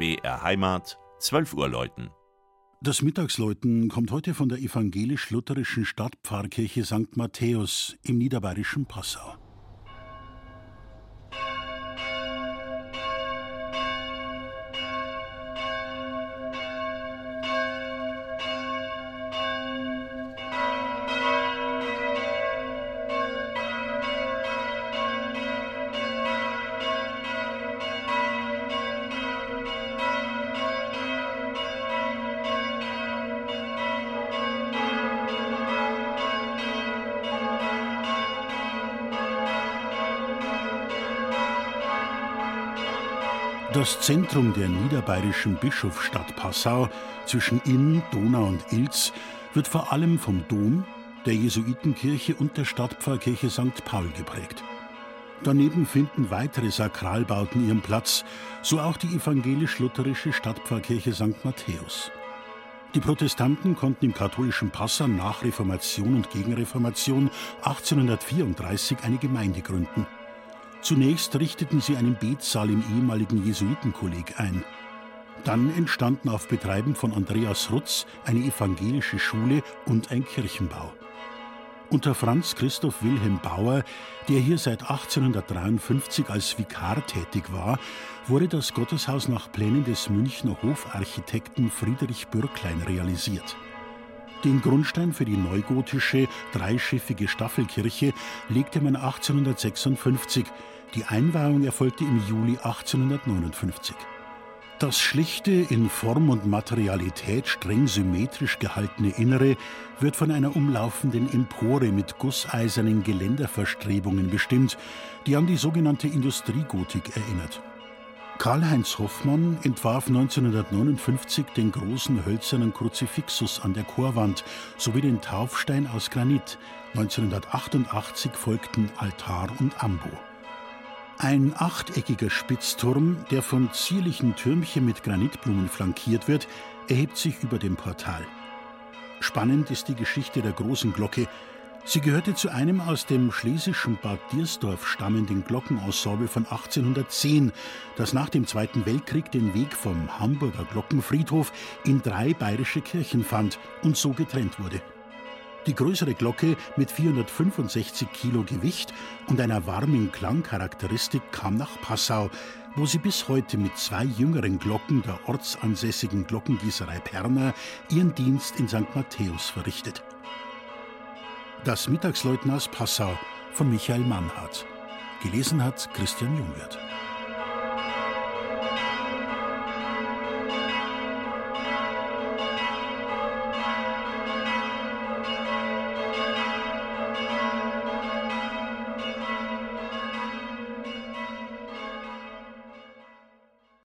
BR Heimat, 12 Uhr läuten. Das Mittagsläuten kommt heute von der evangelisch-lutherischen Stadtpfarrkirche St. Matthäus im niederbayerischen Passau. Das Zentrum der niederbayerischen Bischofsstadt Passau zwischen Inn, Donau und Ilz wird vor allem vom Dom, der Jesuitenkirche und der Stadtpfarrkirche St. Paul geprägt. Daneben finden weitere Sakralbauten ihren Platz, so auch die evangelisch-lutherische Stadtpfarrkirche St. Matthäus. Die Protestanten konnten im katholischen Passau nach Reformation und Gegenreformation 1834 eine Gemeinde gründen. Zunächst richteten sie einen Betsaal im ehemaligen Jesuitenkolleg ein. Dann entstanden auf Betreiben von Andreas Rutz eine evangelische Schule und ein Kirchenbau. Unter Franz Christoph Wilhelm Bauer, der hier seit 1853 als Vikar tätig war, wurde das Gotteshaus nach Plänen des Münchner Hofarchitekten Friedrich Bürklein realisiert. Den Grundstein für die neugotische, dreischiffige Staffelkirche legte man 1856. Die Einweihung erfolgte im Juli 1859. Das schlichte, in Form und Materialität streng symmetrisch gehaltene Innere wird von einer umlaufenden Empore mit gusseisernen Geländerverstrebungen bestimmt, die an die sogenannte Industriegotik erinnert. Karl-Heinz Hoffmann entwarf 1959 den großen hölzernen Kruzifixus an der Chorwand sowie den Taufstein aus Granit. 1988 folgten Altar und Ambo. Ein achteckiger Spitzturm, der von zierlichen Türmchen mit Granitblumen flankiert wird, erhebt sich über dem Portal. Spannend ist die Geschichte der großen Glocke, Sie gehörte zu einem aus dem schlesischen Bad Diersdorf stammenden Glockenensemble von 1810, das nach dem Zweiten Weltkrieg den Weg vom Hamburger Glockenfriedhof in drei bayerische Kirchen fand und so getrennt wurde. Die größere Glocke mit 465 Kilo Gewicht und einer warmen Klangcharakteristik kam nach Passau, wo sie bis heute mit zwei jüngeren Glocken der ortsansässigen Glockengießerei Perner ihren Dienst in St. Matthäus verrichtet. Das Mittagsleutners Passau von Michael Mannhardt. Gelesen hat Christian Jungwirth.